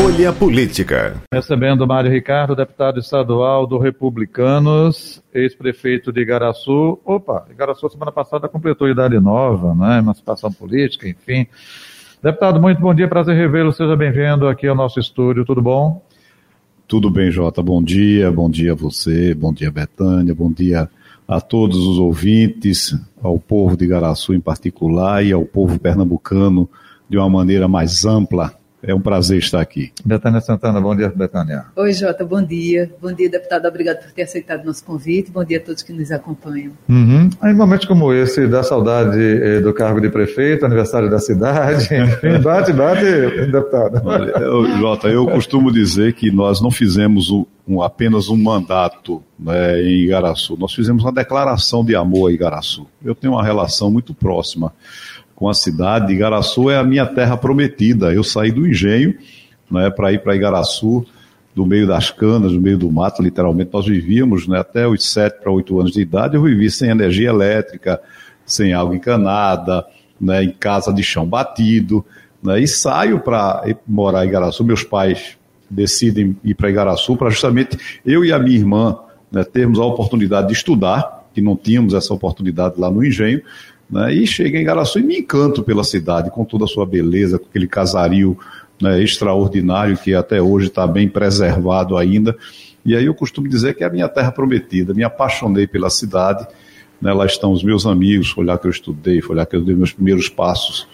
Folha Política. Recebendo Mário Ricardo, deputado estadual do Republicanos, ex-prefeito de Igaraçu. Opa, Igaraçu semana passada completou idade nova, né? Emancipação política, enfim. Deputado, muito bom dia, prazer revê-lo. Seja bem-vindo aqui ao nosso estúdio, tudo bom? Tudo bem, Jota. Bom dia, bom dia a você, bom dia, Betânia, bom dia a todos os ouvintes, ao povo de Igaraçu em particular e ao povo pernambucano de uma maneira mais ampla é um prazer estar aqui. Betânia Santana, bom dia, Betânia. Oi, Jota, bom dia. Bom dia, deputado. Obrigado por ter aceitado nosso convite. Bom dia a todos que nos acompanham. Uhum. Em momentos como esse, dá saudade eh, do cargo de prefeito, aniversário da cidade, enfim, bate, bate, deputado. Olha, eu, Jota, eu costumo dizer que nós não fizemos um, um, apenas um mandato né, em Igaraçu, nós fizemos uma declaração de amor a Igaraçu. Eu tenho uma relação muito próxima com a cidade. Igaraçu é a minha terra prometida. Eu saí do engenho né, para ir para Igaraçu, do meio das canas, do meio do mato, literalmente. Nós vivíamos né, até os 7 para 8 anos de idade. Eu vivi sem energia elétrica, sem água encanada, né, em casa de chão batido. Né, e saio para morar em Igaraçu. Meus pais decidem ir para Igaraçu para justamente eu e a minha irmã né, termos a oportunidade de estudar, que não tínhamos essa oportunidade lá no engenho, né? E chega em Garaçu e me encanto pela cidade, com toda a sua beleza, com aquele casario né, extraordinário que até hoje está bem preservado ainda. E aí eu costumo dizer que é a minha terra prometida, me apaixonei pela cidade. Né, lá estão os meus amigos, foi lá que eu estudei, foi lá que eu dei meus primeiros passos.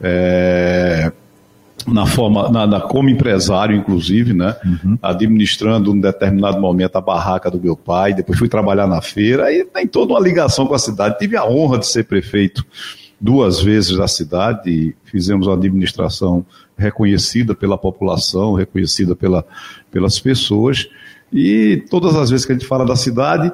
É, na forma, na, na, como empresário, inclusive, né? Uhum. Administrando um determinado momento a barraca do meu pai, depois fui trabalhar na feira, aí tem toda uma ligação com a cidade. Tive a honra de ser prefeito duas vezes da cidade e fizemos uma administração reconhecida pela população, reconhecida pela, pelas pessoas. E todas as vezes que a gente fala da cidade,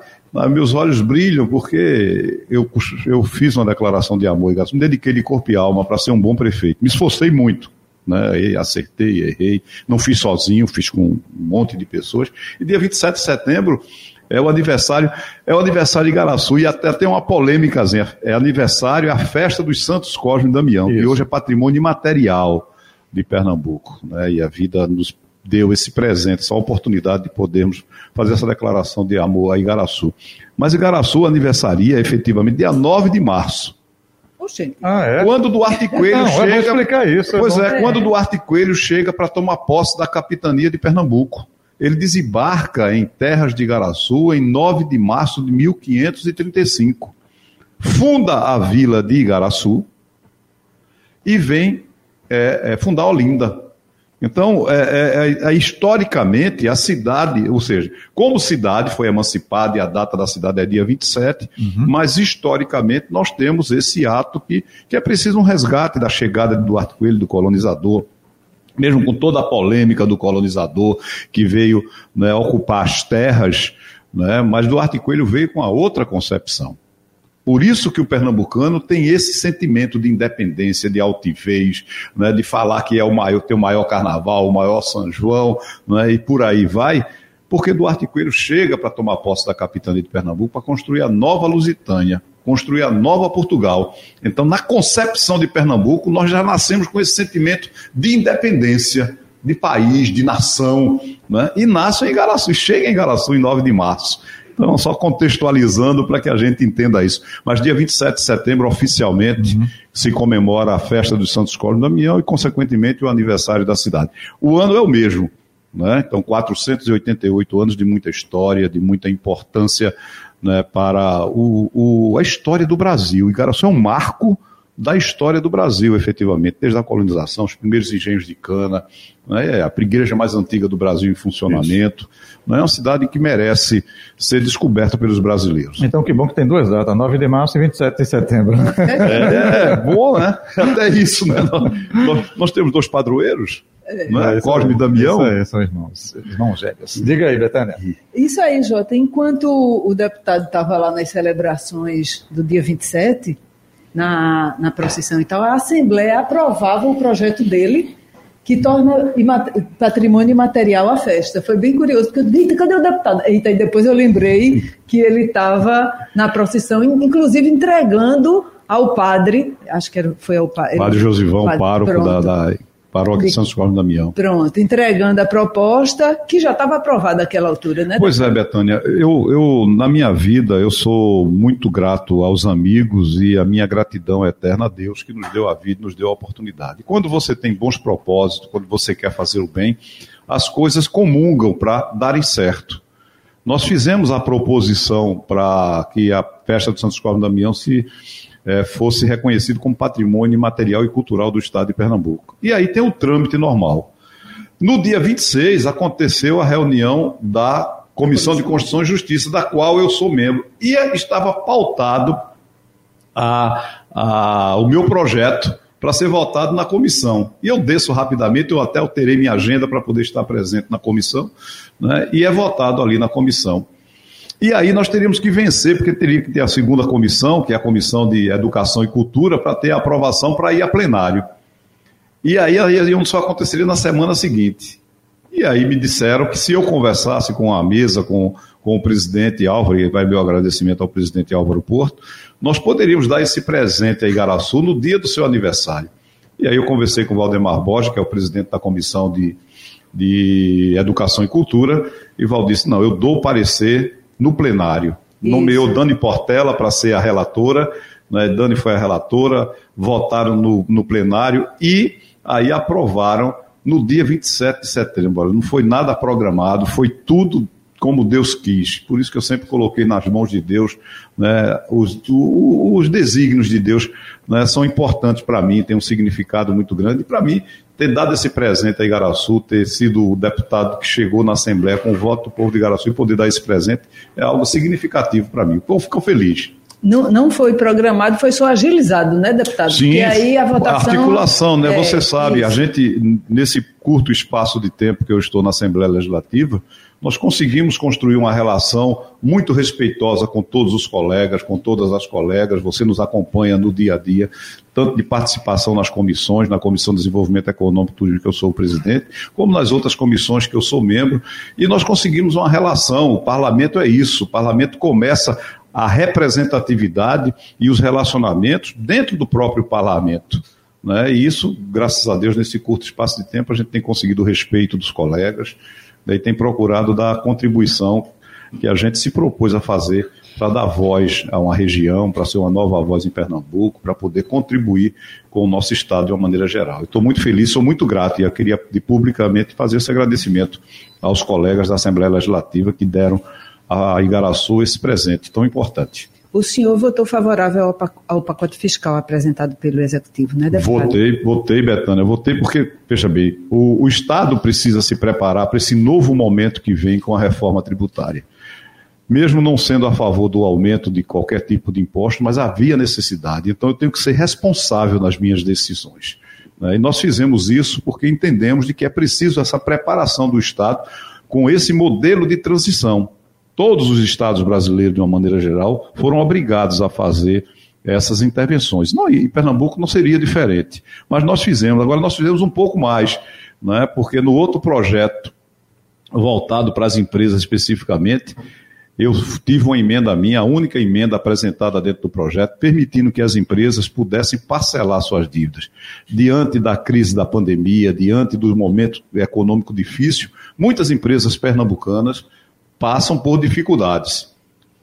meus olhos brilham porque eu, eu fiz uma declaração de amor e me dediquei de corpo e alma para ser um bom prefeito. Me esforcei muito né? Acertei, errei. Não fiz sozinho, fiz com um monte de pessoas. E dia 27 de setembro é o aniversário, é o aniversário de Garaçu, e até tem uma polêmica, é aniversário, é a festa dos Santos Cosme e Damião, Isso. que hoje é patrimônio imaterial de Pernambuco, né? E a vida nos deu esse presente, essa oportunidade de podermos fazer essa declaração de amor a Igaraçu. Mas Igaraçu aniversaria efetivamente dia 9 de março. Ah, é? Quando Duarte Coelho Não, chega. explicar isso. Pois é, é, quando Duarte Coelho chega para tomar posse da capitania de Pernambuco. Ele desembarca em terras de Igaraçu em 9 de março de 1535. Funda a vila de Igaraçu e vem é, é, fundar Olinda. Então, é, é, é, historicamente, a cidade, ou seja, como cidade foi emancipada e a data da cidade é dia 27, uhum. mas historicamente nós temos esse ato que, que é preciso um resgate da chegada de Duarte Coelho, do colonizador, mesmo com toda a polêmica do colonizador que veio né, ocupar as terras, né, mas Duarte Coelho veio com a outra concepção. Por isso que o pernambucano tem esse sentimento de independência, de altivez, né, de falar que é o maior, tem o maior carnaval, o maior São João, né, e por aí vai, porque Duarte Coelho chega para tomar posse da capitania de Pernambuco para construir a nova Lusitânia, construir a nova Portugal. Então, na concepção de Pernambuco, nós já nascemos com esse sentimento de independência, de país, de nação, né? e nasce em Igaraçu, chega em Igaraçu em 9 de março. Então, só contextualizando para que a gente entenda isso. Mas dia 27 de setembro, oficialmente, uhum. se comemora a festa dos Santos Cosme Damião e, consequentemente, o aniversário da cidade. O ano é o mesmo. Né? Então, 488 anos de muita história, de muita importância né, para o, o, a história do Brasil. Igaraçu é um marco da história do Brasil, efetivamente, desde a colonização, os primeiros engenhos de cana, né, a igreja mais antiga do Brasil em funcionamento. Não é uma cidade que merece ser descoberta pelos brasileiros. Então, que bom que tem duas datas, 9 de março e 27 de setembro. É, é bom, né? Até isso, né? Nós, nós temos dois padroeiros, é. Né? Cosme e Damião. Isso aí, são irmãos, irmãos gêmeos. Diga aí, Betânia. Isso aí, Jota. Enquanto o deputado estava lá nas celebrações do dia 27, na, na procissão e tal, a Assembleia aprovava o projeto dele que torna patrimônio imaterial a festa. Foi bem curioso, porque eu disse, cadê o deputado? Eita, e depois eu lembrei que ele estava na procissão, inclusive entregando ao padre, acho que era, foi ao padre. Padre Josivão, pároco da, da Paróquia de Santos Cosme Damião. Pronto, entregando a proposta que já estava aprovada naquela altura, né? Pois é, Betânia. Eu, eu, na minha vida, eu sou muito grato aos amigos e a minha gratidão é eterna a Deus que nos deu a vida, nos deu a oportunidade. Quando você tem bons propósitos, quando você quer fazer o bem, as coisas comungam para darem certo. Nós fizemos a proposição para que a festa de Santos Cosme Damião se é, fosse reconhecido como patrimônio material e cultural do Estado de Pernambuco. E aí tem o trâmite normal. No dia 26 aconteceu a reunião da Comissão de Constituição e Justiça, da qual eu sou membro, e estava pautado a, a, o meu projeto para ser votado na comissão. E eu desço rapidamente, eu até alterei minha agenda para poder estar presente na comissão, né, e é votado ali na comissão. E aí nós teríamos que vencer, porque teria que ter a segunda comissão, que é a Comissão de Educação e Cultura, para ter a aprovação para ir a plenário. E aí a só aconteceria na semana seguinte. E aí me disseram que se eu conversasse com a mesa, com, com o presidente Álvaro, e vai meu agradecimento ao presidente Álvaro Porto, nós poderíamos dar esse presente a Igaraçu no dia do seu aniversário. E aí eu conversei com o Valdemar Borges, que é o presidente da Comissão de, de Educação e Cultura, e Val disse, não, eu dou parecer no plenário. Isso. Nomeou Dani Portela para ser a relatora, né? Dani foi a relatora, votaram no, no plenário e aí aprovaram no dia 27 de setembro. Não foi nada programado, foi tudo como Deus quis. Por isso que eu sempre coloquei nas mãos de Deus, né, os, os desígnios de Deus né, são importantes para mim, tem um significado muito grande. E para mim, ter dado esse presente a Igaraçu, ter sido o deputado que chegou na Assembleia com o voto do povo de Igaraçu e poder dar esse presente, é algo significativo para mim. O povo ficou feliz. Não, não foi programado, foi só agilizado, né, deputado? Sim, Porque aí a votação. A articulação, né? É, Você sabe, isso. a gente, nesse curto espaço de tempo que eu estou na Assembleia Legislativa, nós conseguimos construir uma relação muito respeitosa com todos os colegas, com todas as colegas. Você nos acompanha no dia a dia, tanto de participação nas comissões, na Comissão de Desenvolvimento Econômico e que eu sou o presidente, como nas outras comissões que eu sou membro, e nós conseguimos uma relação. O parlamento é isso, o parlamento começa a representatividade e os relacionamentos dentro do próprio parlamento. Né? E isso, graças a Deus, nesse curto espaço de tempo, a gente tem conseguido o respeito dos colegas, daí tem procurado dar a contribuição que a gente se propôs a fazer para dar voz a uma região, para ser uma nova voz em Pernambuco, para poder contribuir com o nosso Estado de uma maneira geral. Estou muito feliz, sou muito grato e eu queria publicamente fazer esse agradecimento aos colegas da Assembleia Legislativa que deram a Igaraçu esse presente tão importante. O senhor votou favorável ao pacote fiscal apresentado pelo Executivo, né, deputado? Votei, votei, Betânia, votei porque, veja bem, o, o Estado precisa se preparar para esse novo momento que vem com a reforma tributária. Mesmo não sendo a favor do aumento de qualquer tipo de imposto, mas havia necessidade, então eu tenho que ser responsável nas minhas decisões. Né? E nós fizemos isso porque entendemos de que é preciso essa preparação do Estado com esse modelo de transição todos os estados brasileiros, de uma maneira geral, foram obrigados a fazer essas intervenções. Não, e Pernambuco não seria diferente. Mas nós fizemos, agora nós fizemos um pouco mais, né, porque no outro projeto, voltado para as empresas especificamente, eu tive uma emenda minha, a única emenda apresentada dentro do projeto, permitindo que as empresas pudessem parcelar suas dívidas. Diante da crise da pandemia, diante do momento econômico difícil, muitas empresas pernambucanas passam por dificuldades.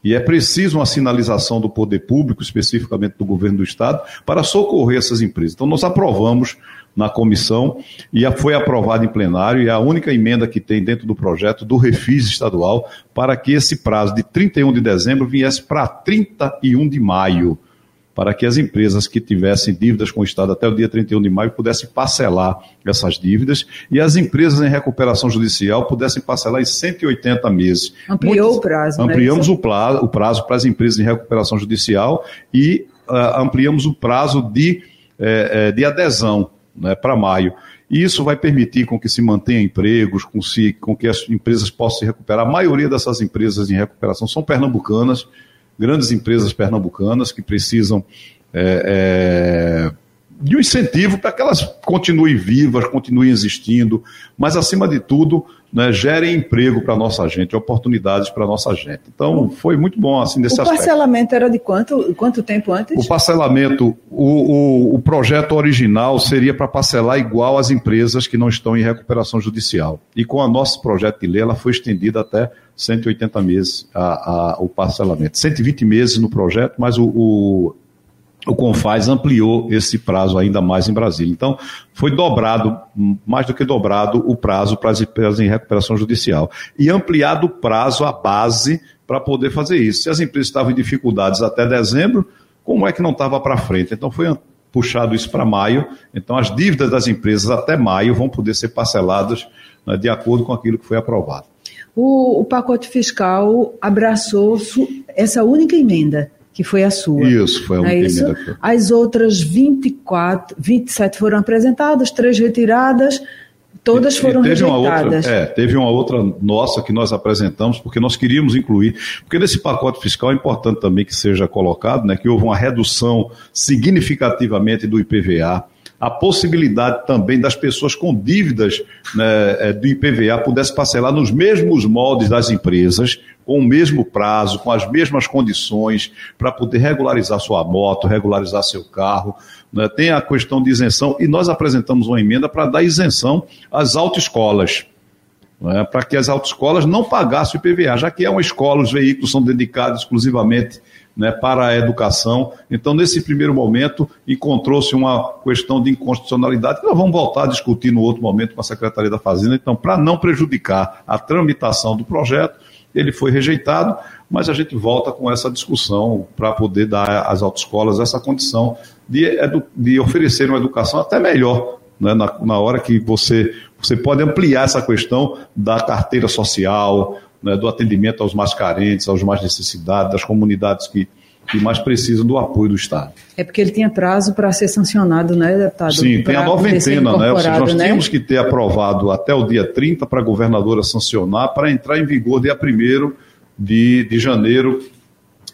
E é preciso uma sinalização do poder público, especificamente do governo do Estado, para socorrer essas empresas. Então, nós aprovamos na comissão e foi aprovado em plenário, e é a única emenda que tem dentro do projeto do Refis estadual para que esse prazo de 31 de dezembro viesse para 31 de maio para que as empresas que tivessem dívidas com o Estado até o dia 31 de maio pudessem parcelar essas dívidas e as empresas em recuperação judicial pudessem parcelar em 180 meses. Ampliou Muitas, o prazo. Né, ampliamos né? o, prazo, o prazo para as empresas em recuperação judicial e uh, ampliamos o prazo de, eh, eh, de adesão né, para maio. E isso vai permitir com que se mantenha empregos, com, se, com que as empresas possam se recuperar. A maioria dessas empresas em recuperação são pernambucanas, grandes empresas pernambucanas que precisam é, é, de um incentivo para que elas continuem vivas, continuem existindo, mas acima de tudo, né, gerem emprego para nossa gente, oportunidades para nossa gente. Então, foi muito bom assim nesse aspecto. O parcelamento era de quanto, quanto tempo antes? O parcelamento, o, o, o projeto original seria para parcelar igual às empresas que não estão em recuperação judicial. E com o nosso projeto de lei, ela foi estendida até 180 meses a, a, o parcelamento. 120 meses no projeto, mas o, o o Confaz ampliou esse prazo ainda mais em Brasília. Então, foi dobrado, mais do que dobrado, o prazo para as empresas em recuperação judicial. E ampliado o prazo, a base, para poder fazer isso. Se as empresas estavam em dificuldades até dezembro, como é que não estava para frente? Então, foi puxado isso para maio. Então, as dívidas das empresas até maio vão poder ser parceladas né, de acordo com aquilo que foi aprovado. O, o pacote fiscal abraçou essa única emenda que foi a sua. Isso, foi a única é isso? emenda. As outras 24, 27 foram apresentadas, três retiradas, todas foram e teve rejeitadas. Uma outra, é, teve uma outra nossa que nós apresentamos, porque nós queríamos incluir, porque nesse pacote fiscal é importante também que seja colocado, né, que houve uma redução significativamente do IPVA, a possibilidade também das pessoas com dívidas né, é, do IPVA pudessem parcelar nos mesmos moldes das empresas, com o mesmo prazo, com as mesmas condições, para poder regularizar sua moto, regularizar seu carro. Né? Tem a questão de isenção, e nós apresentamos uma emenda para dar isenção às autoescolas. Né? Para que as autoescolas não pagassem o IPVA, já que é uma escola, os veículos são dedicados exclusivamente né, para a educação. Então, nesse primeiro momento, encontrou-se uma questão de inconstitucionalidade que nós vamos voltar a discutir no outro momento com a Secretaria da Fazenda. Então, para não prejudicar a tramitação do projeto, ele foi rejeitado, mas a gente volta com essa discussão para poder dar às autoescolas essa condição de, de oferecer uma educação até melhor, né, na, na hora que você, você pode ampliar essa questão da carteira social, né, do atendimento aos mais carentes, aos mais necessitados, das comunidades que, que mais precisam do apoio do Estado. É porque ele tinha prazo para ser sancionado, né, deputado? Sim, tem a noventena, né? Ou seja, nós né? tínhamos que ter aprovado até o dia 30 para a governadora sancionar para entrar em vigor dia 1 de, de janeiro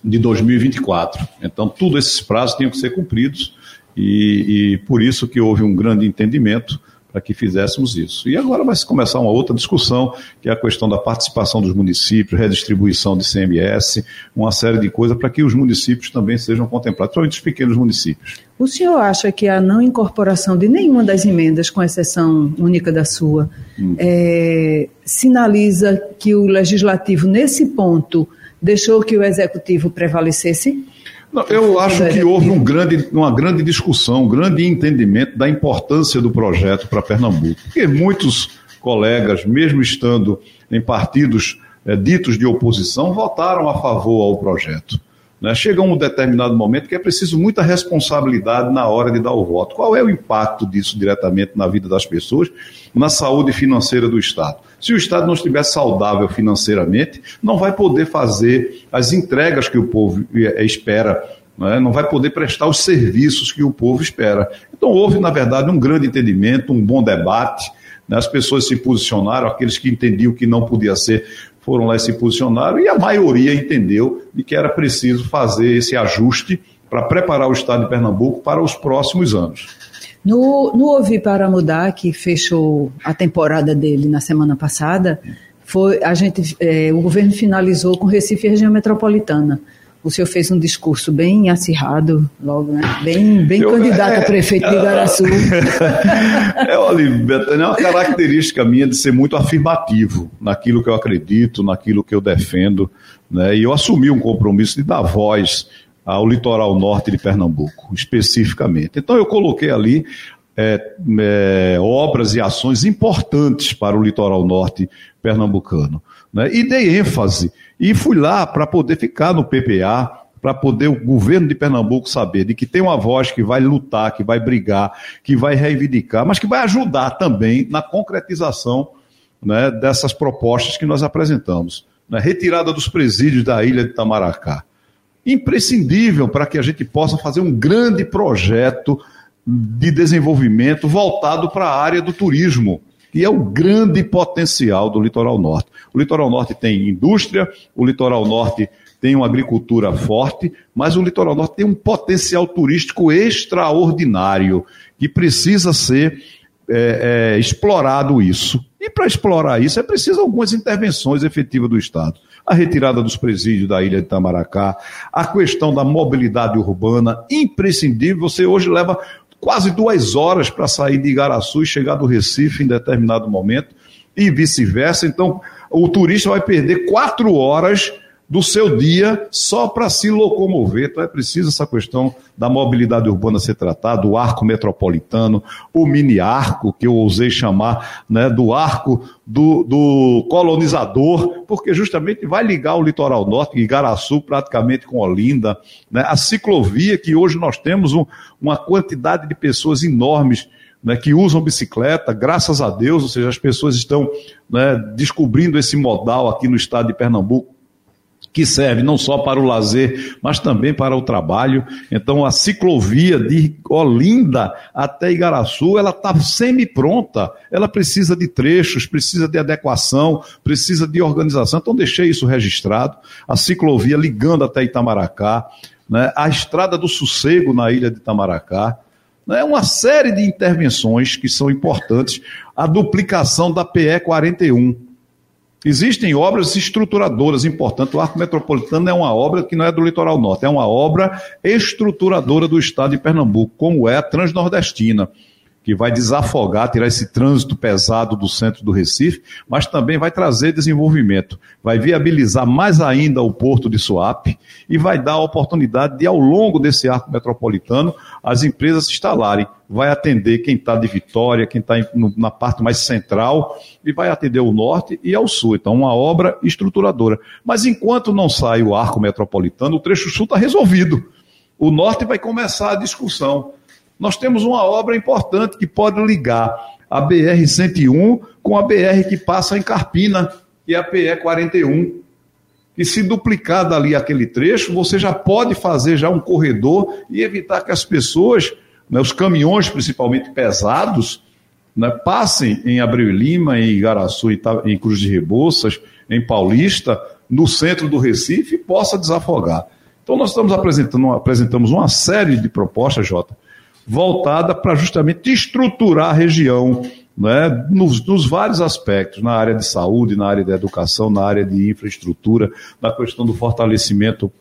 de 2024. Então, todos esses prazos tinham que ser cumpridos e, e por isso que houve um grande entendimento para que fizéssemos isso. E agora vai se começar uma outra discussão, que é a questão da participação dos municípios, redistribuição de CMS, uma série de coisas para que os municípios também sejam contemplados, principalmente os pequenos municípios. O senhor acha que a não incorporação de nenhuma das emendas, com exceção única da sua, hum. é, sinaliza que o legislativo, nesse ponto, deixou que o executivo prevalecesse? Não, eu acho que houve um grande, uma grande discussão, um grande entendimento da importância do projeto para Pernambuco. Porque muitos colegas, mesmo estando em partidos é, ditos de oposição, votaram a favor ao projeto. Né? Chega um determinado momento que é preciso muita responsabilidade na hora de dar o voto. Qual é o impacto disso diretamente na vida das pessoas, na saúde financeira do Estado? Se o Estado não estiver saudável financeiramente, não vai poder fazer as entregas que o povo eh, espera né? não vai poder prestar os serviços que o povo espera. Então, houve, na verdade, um grande entendimento, um bom debate. Né? As pessoas se posicionaram, aqueles que entendiam que não podia ser foram lá e se posicionaram, e a maioria entendeu de que era preciso fazer esse ajuste para preparar o Estado de Pernambuco para os próximos anos. No, no Ouvir para Mudar, que fechou a temporada dele na semana passada, foi, a gente, é, o governo finalizou com Recife e região metropolitana o senhor fez um discurso bem acirrado, logo, né? Bem, bem eu, candidato é, a prefeito de Igaraçu. é, olha, é uma característica minha de ser muito afirmativo naquilo que eu acredito, naquilo que eu defendo, né? E eu assumi um compromisso de dar voz ao litoral norte de Pernambuco, especificamente. Então eu coloquei ali é, é, obras e ações importantes para o litoral norte pernambucano. Né? E dei ênfase e fui lá para poder ficar no PPA, para poder o governo de Pernambuco saber de que tem uma voz que vai lutar, que vai brigar, que vai reivindicar, mas que vai ajudar também na concretização né, dessas propostas que nós apresentamos. Né? Retirada dos presídios da ilha de Tamaracá. Imprescindível para que a gente possa fazer um grande projeto de desenvolvimento voltado para a área do turismo que é o grande potencial do litoral norte. O litoral norte tem indústria, o litoral norte tem uma agricultura forte, mas o litoral norte tem um potencial turístico extraordinário que precisa ser é, é, explorado isso. E para explorar isso é preciso algumas intervenções efetivas do Estado. A retirada dos presídios da ilha de Tamaracá, a questão da mobilidade urbana, imprescindível. Você hoje leva quase duas horas para sair de Igaraçu e chegar do Recife em determinado momento, e vice-versa. Então, o turista vai perder quatro horas do seu dia só para se locomover. Então é preciso essa questão da mobilidade urbana ser tratada, do arco metropolitano, o mini arco, que eu ousei chamar né, do arco do, do colonizador, porque justamente vai ligar o litoral norte, Igaraçu, praticamente com Olinda, né, a ciclovia, que hoje nós temos um, uma quantidade de pessoas enormes né, que usam bicicleta, graças a Deus, ou seja, as pessoas estão né, descobrindo esse modal aqui no estado de Pernambuco que serve não só para o lazer, mas também para o trabalho. Então, a ciclovia de Olinda até Igaraçu, ela está semi-pronta. Ela precisa de trechos, precisa de adequação, precisa de organização. Então, deixei isso registrado. A ciclovia ligando até Itamaracá, né? a estrada do sossego na ilha de Itamaracá. Né? Uma série de intervenções que são importantes. A duplicação da PE 41 Existem obras estruturadoras importantes. O Arco Metropolitano é uma obra que não é do litoral norte, é uma obra estruturadora do estado de Pernambuco, como é a Transnordestina que vai desafogar, tirar esse trânsito pesado do centro do Recife, mas também vai trazer desenvolvimento, vai viabilizar mais ainda o porto de Suape e vai dar a oportunidade de, ao longo desse arco metropolitano, as empresas se instalarem. Vai atender quem está de Vitória, quem está na parte mais central, e vai atender o norte e ao sul. Então, uma obra estruturadora. Mas enquanto não sai o arco metropolitano, o trecho sul está resolvido. O norte vai começar a discussão nós temos uma obra importante que pode ligar a BR-101 com a BR que passa em Carpina, que é a PE-41. E se duplicar dali aquele trecho, você já pode fazer já um corredor e evitar que as pessoas, né, os caminhões principalmente pesados, né, passem em Abreu e Lima, em Igaraçu, em Cruz de Rebouças, em Paulista, no centro do Recife, e possa desafogar. Então nós estamos apresentando, apresentamos uma série de propostas, Jota, voltada para justamente estruturar a região né, nos, nos, vários aspectos, na área de saúde, na área da educação, na área de infraestrutura, na questão do fortalecimento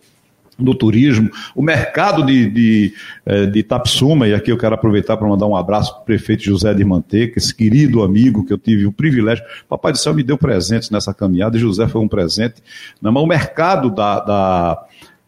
do turismo, o mercado de, de, eh, de Tapsuma, e aqui eu quero aproveitar para mandar um abraço para o prefeito José de Manteca, esse querido amigo que eu tive o privilégio, Papai do Céu me deu presentes nessa caminhada, e José foi um presente, né, mas o mercado da, da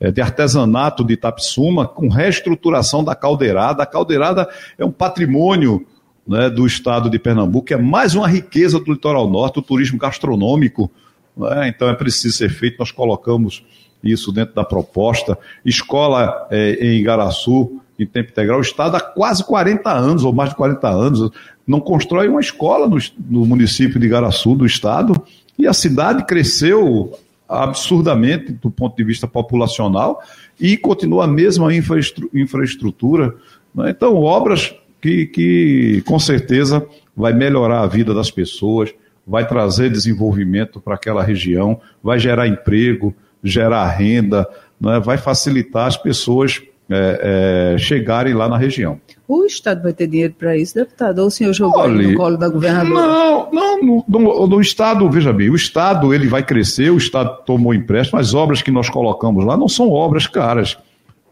de artesanato de Itapsuma, com reestruturação da caldeirada. A caldeirada é um patrimônio né, do estado de Pernambuco, é mais uma riqueza do litoral norte, o turismo gastronômico. Né, então é preciso ser feito, nós colocamos isso dentro da proposta. Escola é, em Igaraçu, em tempo integral, o Estado há quase 40 anos, ou mais de 40 anos, não constrói uma escola no, no município de Igaraçu, do Estado, e a cidade cresceu absurdamente do ponto de vista populacional e continua a mesma infraestrutura. Né? Então, obras que, que com certeza vai melhorar a vida das pessoas, vai trazer desenvolvimento para aquela região, vai gerar emprego, gerar renda, né? vai facilitar as pessoas é, é, chegarem lá na região. O Estado vai ter dinheiro para isso, deputado? Ou o senhor jogou Olha, no colo da governadora? Não, não, no, no, no, Estado, veja bem, o Estado ele vai crescer, o Estado tomou empréstimo, as obras que nós colocamos lá não são obras caras,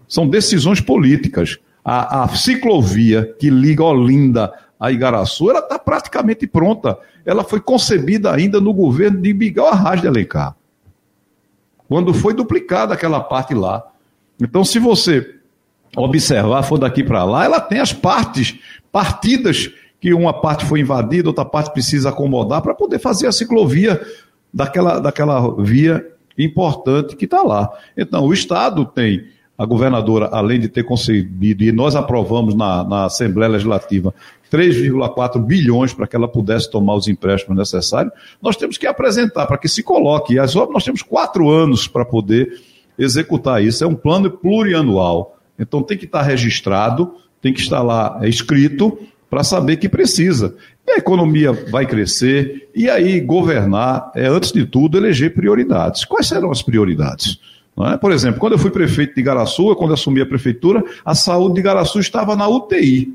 são decisões políticas. A, a ciclovia que liga Olinda a Igaraçu, ela está praticamente pronta. Ela foi concebida ainda no governo de Miguel Arras de Alencar, quando foi duplicada aquela parte lá. Então, se você observar, for daqui para lá, ela tem as partes, partidas que uma parte foi invadida, outra parte precisa acomodar para poder fazer a ciclovia daquela, daquela via importante que está lá. Então, o Estado tem, a governadora, além de ter concebido, e nós aprovamos na, na Assembleia Legislativa, 3,4 bilhões para que ela pudesse tomar os empréstimos necessários, nós temos que apresentar para que se coloque. E as obras, nós temos quatro anos para poder executar isso. É um plano plurianual. Então tem que estar registrado, tem que estar lá escrito para saber que precisa. E a economia vai crescer, e aí governar é, antes de tudo, eleger prioridades. Quais serão as prioridades? É? Por exemplo, quando eu fui prefeito de Igaraçu, quando assumi a prefeitura, a saúde de Igaraçu estava na UTI.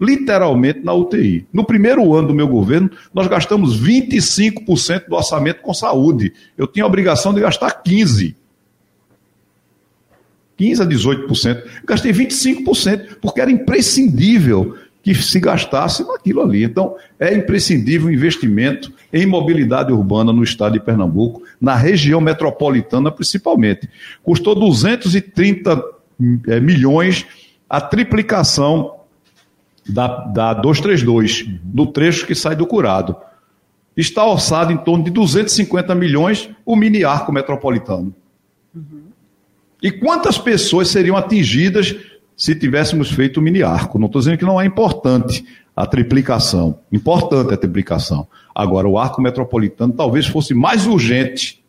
Literalmente na UTI. No primeiro ano do meu governo, nós gastamos 25% do orçamento com saúde. Eu tinha a obrigação de gastar 15%. 15% a 18%. Eu gastei 25%, porque era imprescindível que se gastasse naquilo ali. Então, é imprescindível o investimento em mobilidade urbana no estado de Pernambuco, na região metropolitana principalmente. Custou 230 é, milhões a triplicação da, da 232, do trecho que sai do curado. Está orçado em torno de 250 milhões o mini arco metropolitano. Uhum. E quantas pessoas seriam atingidas se tivéssemos feito o mini arco. Não estou dizendo que não é importante a triplicação. Importante a triplicação. Agora, o arco metropolitano talvez fosse mais urgente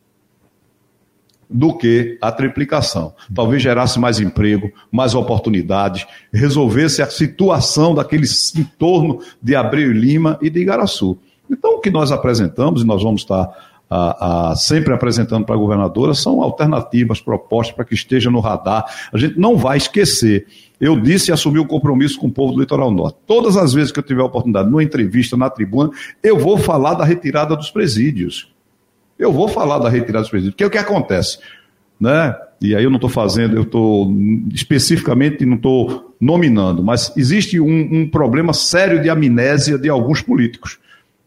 do que a triplicação. Talvez gerasse mais emprego, mais oportunidades, resolvesse a situação daquele entorno de Abreu e Lima e de Igaraçu. Então, o que nós apresentamos, e nós vamos estar a, a, sempre apresentando para a governadora são alternativas, propostas para que esteja no radar. A gente não vai esquecer. Eu disse e assumi o compromisso com o povo do Litoral Norte. Todas as vezes que eu tiver a oportunidade, numa entrevista, na tribuna, eu vou falar da retirada dos presídios. Eu vou falar da retirada dos presídios. Porque é o que acontece? Né? E aí eu não estou fazendo, eu estou especificamente, não estou nominando, mas existe um, um problema sério de amnésia de alguns políticos.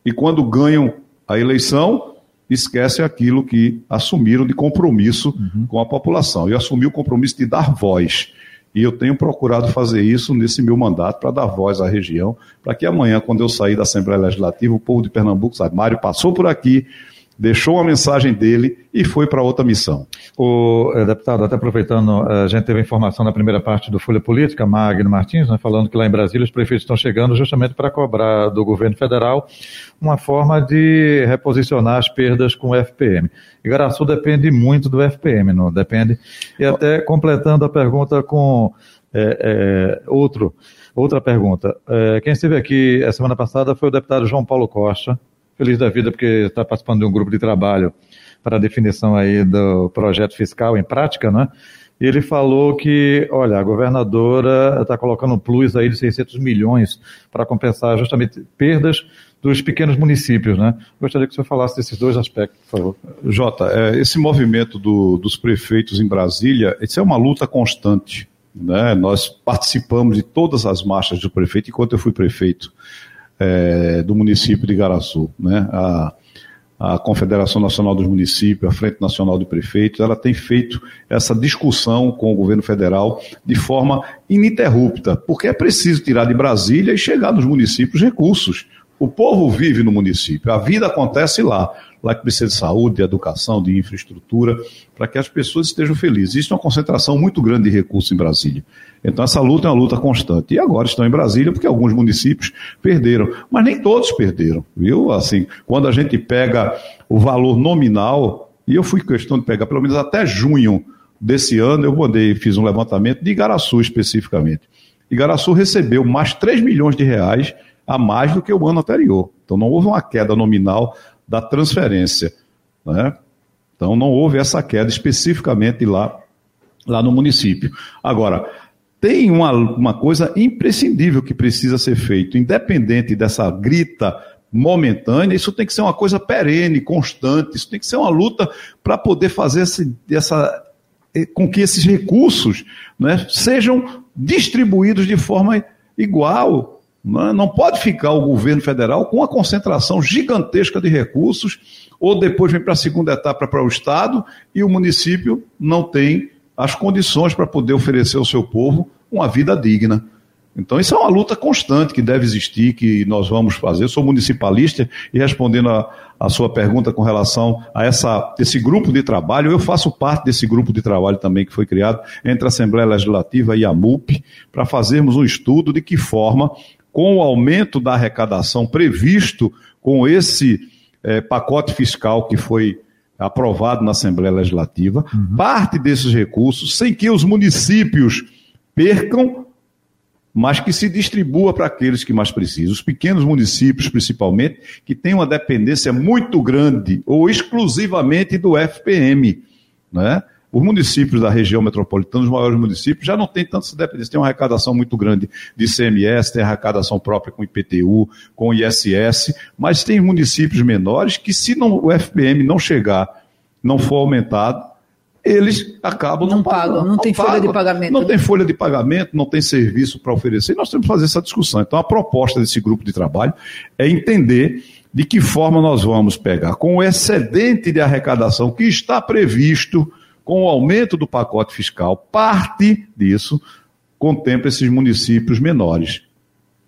E quando ganham a eleição, esquecem aquilo que assumiram de compromisso uhum. com a população. E assumir o compromisso de dar voz. E eu tenho procurado fazer isso nesse meu mandato para dar voz à região, para que amanhã, quando eu sair da Assembleia Legislativa, o povo de Pernambuco sabe, Mário passou por aqui, deixou uma mensagem dele e foi para outra missão. O é, deputado, até aproveitando, eh, a gente teve informação na primeira parte do Folha Política, Magno Martins, né, falando que lá em Brasília os prefeitos estão chegando justamente para cobrar do governo federal uma forma de reposicionar as perdas com o FPM. Igaraçu depende muito do FPM, não depende? E até completando a pergunta com é, é, outro, outra pergunta. quem esteve aqui a semana passada foi o deputado João Paulo Costa, feliz da vida porque está participando de um grupo de trabalho para a definição aí do projeto fiscal em prática, né? E ele falou que, olha, a governadora está colocando um plus aí de 600 milhões para compensar justamente perdas dos pequenos municípios, né? Gostaria que o senhor falasse desses dois aspectos, por favor. Jota, é, esse movimento do, dos prefeitos em Brasília, isso é uma luta constante, né? Nós participamos de todas as marchas do prefeito enquanto eu fui prefeito é, do município de Igaraçu. Né? A, a Confederação Nacional dos Municípios, a Frente Nacional de Prefeitos, ela tem feito essa discussão com o governo federal de forma ininterrupta, porque é preciso tirar de Brasília e chegar nos municípios recursos. O povo vive no município, a vida acontece lá. Lá que precisa de saúde, de educação, de infraestrutura, para que as pessoas estejam felizes. Existe uma concentração muito grande de recursos em Brasília. Então essa luta é uma luta constante. E agora estão em Brasília porque alguns municípios perderam, mas nem todos perderam, viu? Assim, quando a gente pega o valor nominal, e eu fui questão de pegar pelo menos até junho desse ano, eu mandei, fiz um levantamento de Igaraçu especificamente. Igaraçu recebeu mais 3 milhões de reais a mais do que o ano anterior. Então não houve uma queda nominal da transferência. Né? Então não houve essa queda especificamente lá, lá no município. Agora, tem uma, uma coisa imprescindível que precisa ser feito, independente dessa grita momentânea, isso tem que ser uma coisa perene, constante, isso tem que ser uma luta para poder fazer esse, essa, eh, com que esses recursos né, sejam distribuídos de forma igual não, é? não pode ficar o governo federal com uma concentração gigantesca de recursos, ou depois vem para a segunda etapa para o Estado e o município não tem as condições para poder oferecer ao seu povo uma vida digna. Então, isso é uma luta constante que deve existir, que nós vamos fazer. Eu sou municipalista e respondendo a, a sua pergunta com relação a essa, esse grupo de trabalho, eu faço parte desse grupo de trabalho também que foi criado entre a Assembleia Legislativa e a MUP, para fazermos um estudo de que forma com o aumento da arrecadação previsto com esse é, pacote fiscal que foi aprovado na Assembleia Legislativa, uhum. parte desses recursos, sem que os municípios percam, mas que se distribua para aqueles que mais precisam. Os pequenos municípios, principalmente, que têm uma dependência muito grande ou exclusivamente do FPM. Né? Os municípios da região metropolitana, os maiores municípios, já não tem tanta dependência. Tem uma arrecadação muito grande de CMS, tem arrecadação própria com IPTU, com ISS, mas tem municípios menores que, se não, o FPM não chegar, não for aumentado, eles acabam não, não pagam, não, não tem pagam, folha de pagamento. Não né? tem folha de pagamento, não tem serviço para oferecer. E nós temos que fazer essa discussão. Então, a proposta desse grupo de trabalho é entender de que forma nós vamos pegar com o excedente de arrecadação que está previsto com o aumento do pacote fiscal, parte disso contempla esses municípios menores,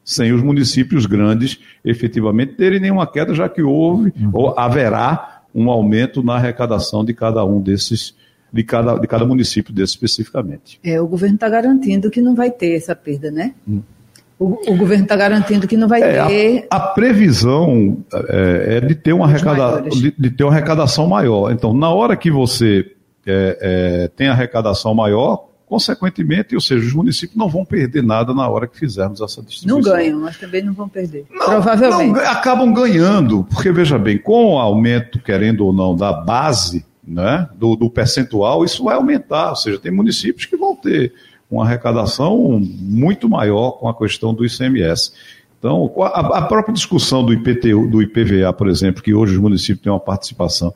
sem os municípios grandes efetivamente terem nenhuma queda, já que houve uhum. ou haverá um aumento na arrecadação de cada um desses de cada, de cada município desse especificamente. É, o governo está garantindo que não vai ter essa perda, né? Hum. O, o, governo está garantindo que não vai é, ter. A, a previsão é, é, de, ter uma arrecada, de, de, ter uma arrecadação maior. Então, na hora que você é, é, tem arrecadação maior, consequentemente, ou seja, os municípios não vão perder nada na hora que fizermos essa distribuição. Não ganham, mas também não vão perder. Não, Provavelmente. Não, acabam ganhando, porque veja bem, com o aumento, querendo ou não, da base, né, do, do percentual, isso vai aumentar. Ou seja, tem municípios que vão ter uma arrecadação muito maior com a questão do ICMS. Então, a, a própria discussão do IPTU, do IPVA, por exemplo, que hoje os municípios têm uma participação,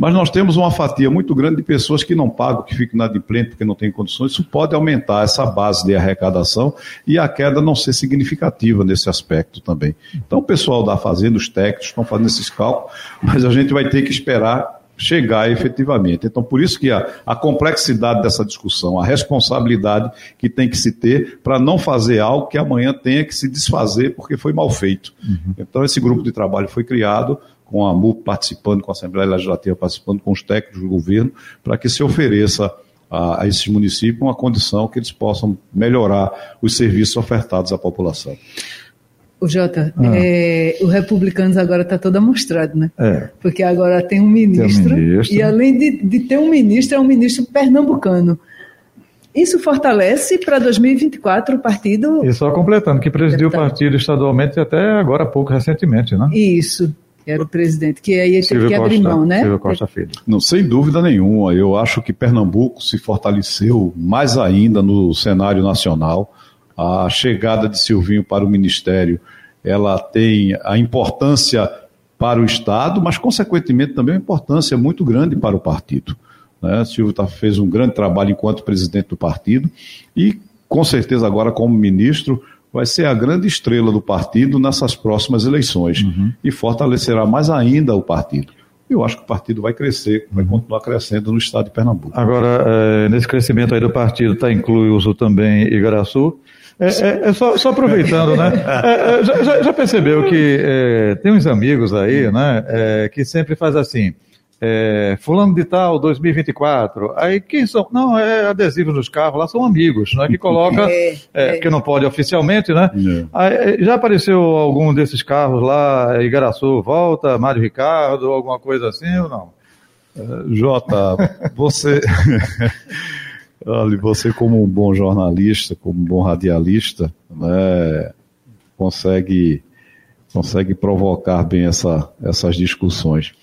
mas nós temos uma fatia muito grande de pessoas que não pagam, que ficam inadimplentes porque não têm condições. Isso pode aumentar essa base de arrecadação e a queda não ser significativa nesse aspecto também. Então, o pessoal da Fazenda, os técnicos, estão fazendo esses cálculos, mas a gente vai ter que esperar chegar efetivamente. Então, por isso que a, a complexidade dessa discussão, a responsabilidade que tem que se ter para não fazer algo que amanhã tenha que se desfazer porque foi mal feito. Uhum. Então, esse grupo de trabalho foi criado com a MUP participando, com a Assembleia Legislativa participando, com os técnicos do governo, para que se ofereça a, a esses municípios uma condição que eles possam melhorar os serviços ofertados à população. O Jota, ah. é, o Republicanos agora está todo amostrado, né? É. Porque agora tem um ministro, tem um ministro. e além de, de, ter um ministro, é um ministro pernambucano. Isso fortalece para 2024 o partido. E só completando, que presidiu o partido estadualmente até agora pouco recentemente, né? Isso. Era o presidente, que aí teve que abrir mão, né? Silvio Costa Filho. Não, sem dúvida nenhuma. Eu acho que Pernambuco se fortaleceu mais ainda no cenário nacional a chegada de Silvinho para o Ministério, ela tem a importância para o Estado, mas, consequentemente, também uma importância muito grande para o partido. Né? Silvio tá, fez um grande trabalho enquanto presidente do partido e, com certeza, agora como ministro, vai ser a grande estrela do partido nessas próximas eleições uhum. e fortalecerá mais ainda o partido. Eu acho que o partido vai crescer, vai uhum. continuar crescendo no estado de Pernambuco. Agora, é, nesse crescimento aí do partido, está incluso também Igaraçu. É, é, é só, só, aproveitando, né? É, é, já, já, percebeu que é, tem uns amigos aí, né? que sempre faz assim. Fulano de tal, 2024. Aí quem são? Não, é adesivo nos carros, lá são amigos, né? Que coloca, é, que não pode oficialmente, né? Aí, já apareceu algum desses carros lá, Igaraçu volta, Mário Ricardo, alguma coisa assim ou não? Jota, você. Olha, você como um bom jornalista, como um bom radialista, né, consegue, consegue provocar bem essa, essas discussões.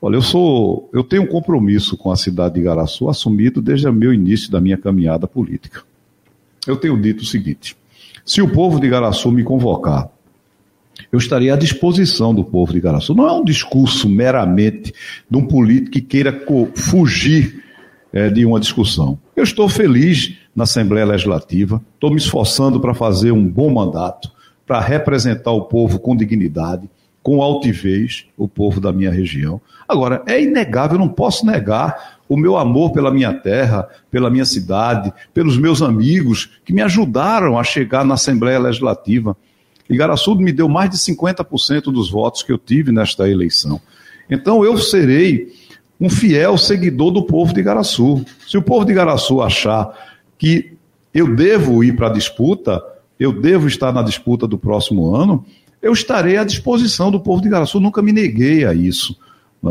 Olha, eu sou, eu tenho um compromisso com a cidade de Igaraçu assumido desde o meu início da minha caminhada política. Eu tenho dito o seguinte: se o povo de Igaraçu me convocar, eu estaria à disposição do povo de Igaraçu. Não é um discurso meramente de um político que queira fugir é, de uma discussão. Eu estou feliz na Assembleia Legislativa, estou me esforçando para fazer um bom mandato, para representar o povo com dignidade, com altivez, o povo da minha região. Agora, é inegável, eu não posso negar o meu amor pela minha terra, pela minha cidade, pelos meus amigos que me ajudaram a chegar na Assembleia Legislativa. Igaraçu me deu mais de 50% dos votos que eu tive nesta eleição. Então eu serei um fiel seguidor do povo de Igaraçu. Se o povo de Igaraçu achar que eu devo ir para a disputa, eu devo estar na disputa do próximo ano, eu estarei à disposição do povo de Igaraçu. Nunca me neguei a isso.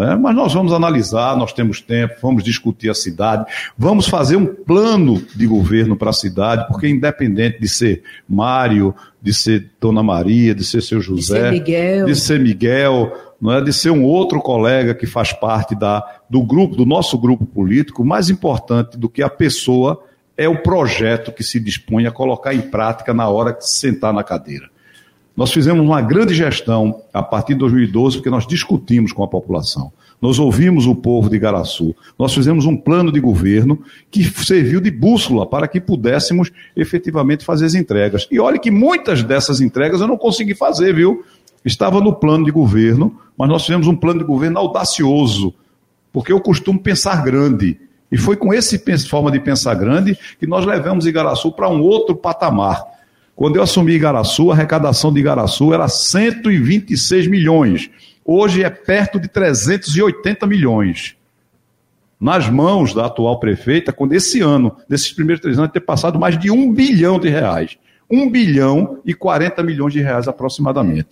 É? Mas nós vamos analisar, nós temos tempo, vamos discutir a cidade, vamos fazer um plano de governo para a cidade, porque independente de ser Mário, de ser Dona Maria, de ser seu José, de ser Miguel, de ser Miguel não é de ser um outro colega que faz parte da, do grupo, do nosso grupo político, mais importante do que a pessoa é o projeto que se dispõe a colocar em prática na hora que se sentar na cadeira. Nós fizemos uma grande gestão a partir de 2012, porque nós discutimos com a população. Nós ouvimos o povo de Igaraçu. Nós fizemos um plano de governo que serviu de bússola para que pudéssemos efetivamente fazer as entregas. E olhe que muitas dessas entregas eu não consegui fazer, viu? Estava no plano de governo, mas nós fizemos um plano de governo audacioso, porque eu costumo pensar grande. E foi com essa forma de pensar grande que nós levamos Igaraçu para um outro patamar. Quando eu assumi Igaraçu, a arrecadação de Igaraçu era 126 milhões. Hoje é perto de 380 milhões. Nas mãos da atual prefeita, quando esse ano, nesses primeiros três anos, ter passado mais de um bilhão de reais. Um bilhão e 40 milhões de reais aproximadamente.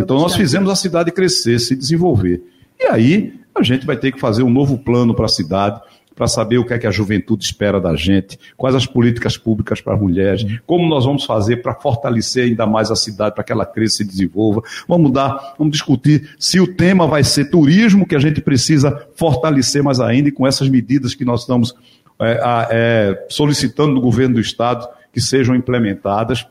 então nós fizemos a cidade crescer, se desenvolver. E aí a gente vai ter que fazer um novo plano para a cidade para saber o que é que a juventude espera da gente, quais as políticas públicas para as mulheres, como nós vamos fazer para fortalecer ainda mais a cidade, para que ela cresça e desenvolva. Vamos dar, vamos discutir se o tema vai ser turismo, que a gente precisa fortalecer mais ainda, e com essas medidas que nós estamos é, é, solicitando do governo do Estado que sejam implementadas.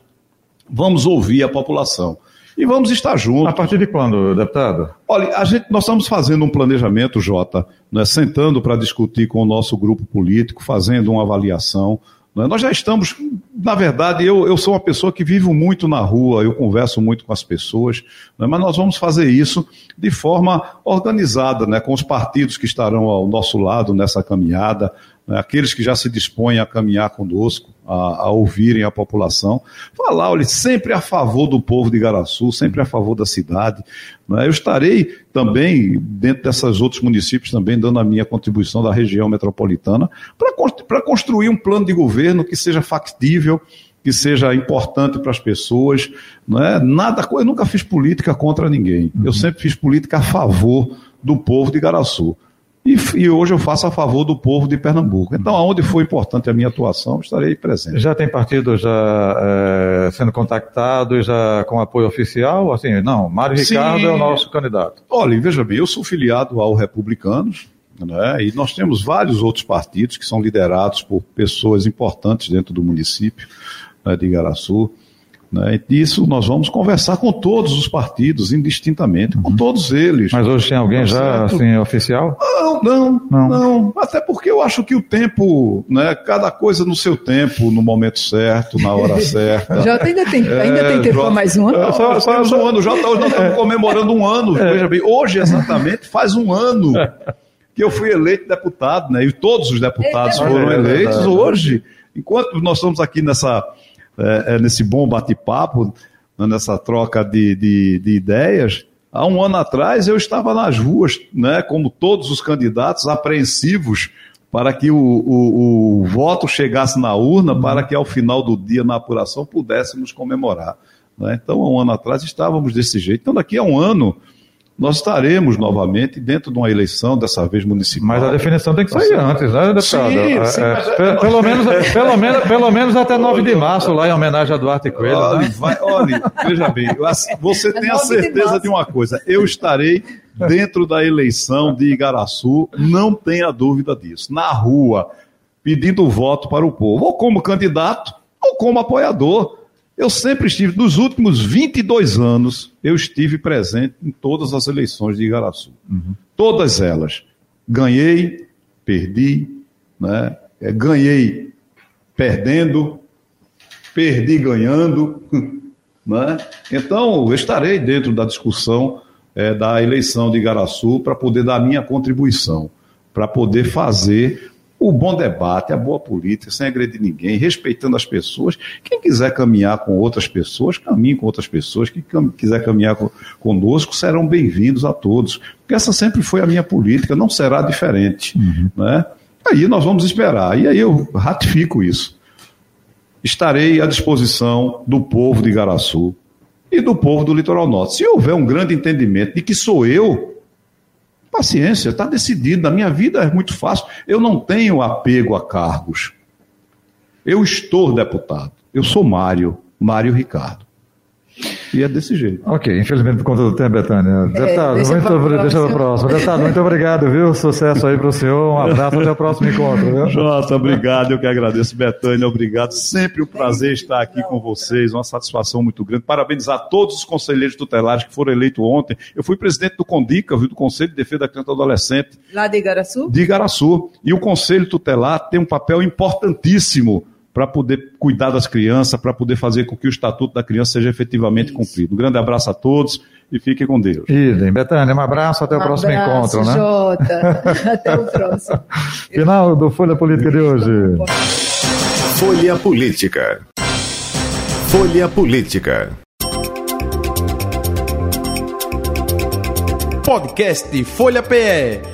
Vamos ouvir a população e vamos estar juntos. A partir de quando, deputado? Olha, a gente, nós estamos fazendo um planejamento, Jota, né, sentando para discutir com o nosso grupo político, fazendo uma avaliação. Né. Nós já estamos, na verdade, eu, eu sou uma pessoa que vivo muito na rua, eu converso muito com as pessoas, né, mas nós vamos fazer isso de forma organizada, né, com os partidos que estarão ao nosso lado nessa caminhada, né, aqueles que já se dispõem a caminhar conosco, a, a, ouvirem a população, falar, olha, sempre a favor do povo de Igaraçu, sempre a favor da cidade. Né. Eu estarei também, dentro desses outros municípios, também dando a minha contribuição da região metropolitana, para construir um plano de governo que seja factível, que seja importante para as pessoas. Não é? Nada, eu nunca fiz política contra ninguém. Eu uhum. sempre fiz política a favor do povo de Igaraçu. E, e, hoje eu faço a favor do povo de Pernambuco. Então, aonde foi importante a minha atuação, estarei presente. Já tem partido já é, sendo contactado já com apoio oficial? Assim, não, Mário Sim. Ricardo é o nosso candidato. Olha, veja bem, eu sou filiado ao Republicanos, né, e nós temos vários outros partidos que são liderados por pessoas importantes dentro do município né, de Igaraçu. Né? Isso nós vamos conversar com todos os partidos, indistintamente, com uhum. todos eles. Mas hoje tem alguém tá já assim, oficial? Não, não, não, não, Até porque eu acho que o tempo, né, cada coisa no seu tempo, no momento certo, na hora certa. Já ainda tem, ainda é, tem tempo para mais um ano? É, só, só, só um ano, já tá, nós estamos comemorando um ano. É. Veja bem, hoje exatamente faz um ano que eu fui eleito deputado, né? E todos os deputados foram eleitos hoje. Enquanto nós estamos aqui nessa é, é, nesse bom bate-papo, né, nessa troca de, de, de, ideias. Há um ano atrás eu estava nas ruas, né, como todos os candidatos, apreensivos para que o, o, o voto chegasse na urna, para que ao final do dia, na apuração, pudéssemos comemorar. Né? Então, há um ano atrás estávamos desse jeito. Então, daqui a um ano, nós estaremos novamente dentro de uma eleição, dessa vez municipal. Mas a definição tem que sair antes, né, deputado? Sim, é, sim, é, pelo, menos, pelo, menos, pelo menos até 9 de março, lá em homenagem a Duarte Coelho. Olha, né? vai, olha veja bem, você tem a certeza de uma coisa, eu estarei dentro da eleição de Igaraçu, não tenha dúvida disso, na rua, pedindo voto para o povo, ou como candidato, ou como apoiador. Eu sempre estive, nos últimos 22 anos, eu estive presente em todas as eleições de Igaraçu. Uhum. Todas elas. Ganhei, perdi, né? É, ganhei perdendo, perdi ganhando. Né? Então, eu estarei dentro da discussão é, da eleição de Igaraçu para poder dar minha contribuição, para poder fazer o bom debate, a boa política, sem agredir ninguém, respeitando as pessoas. Quem quiser caminhar com outras pessoas, caminhe com outras pessoas. Quem quiser caminhar com, conosco, serão bem-vindos a todos. Porque essa sempre foi a minha política, não será diferente. Uhum. Né? Aí nós vamos esperar. E aí eu ratifico isso. Estarei à disposição do povo de Igaraçu e do povo do Litoral Norte. Se houver um grande entendimento de que sou eu Paciência, está decidido. Na minha vida é muito fácil. Eu não tenho apego a cargos. Eu estou deputado. Eu sou Mário, Mário Ricardo. E é desse jeito. Ok, infelizmente por conta do tempo, Betânia. Deputado, deixa muito obrigado. Deixa para próxima. Deputado, muito obrigado, viu? Sucesso aí para o senhor. Um abraço, até o próximo encontro, viu? Jota, obrigado, eu que agradeço. Betânia, obrigado. Sempre um prazer estar aqui com vocês, uma satisfação muito grande. Parabenizar todos os conselheiros tutelares que foram eleitos ontem. Eu fui presidente do CONDICA, viu, do Conselho de Defesa da Criança e do Adolescente Lá de Igaraçu? de Igaraçu. E o Conselho Tutelar tem um papel importantíssimo para poder cuidar das crianças, para poder fazer com que o Estatuto da Criança seja efetivamente cumprido. Um grande abraço a todos e fiquem com Deus. Idem. Betânia, um abraço, até o próximo Abraço, encontro, né? Jota. Até o próximo. Final do Folha Política de hoje. Folha Política. Folha Política. Podcast Folha PE.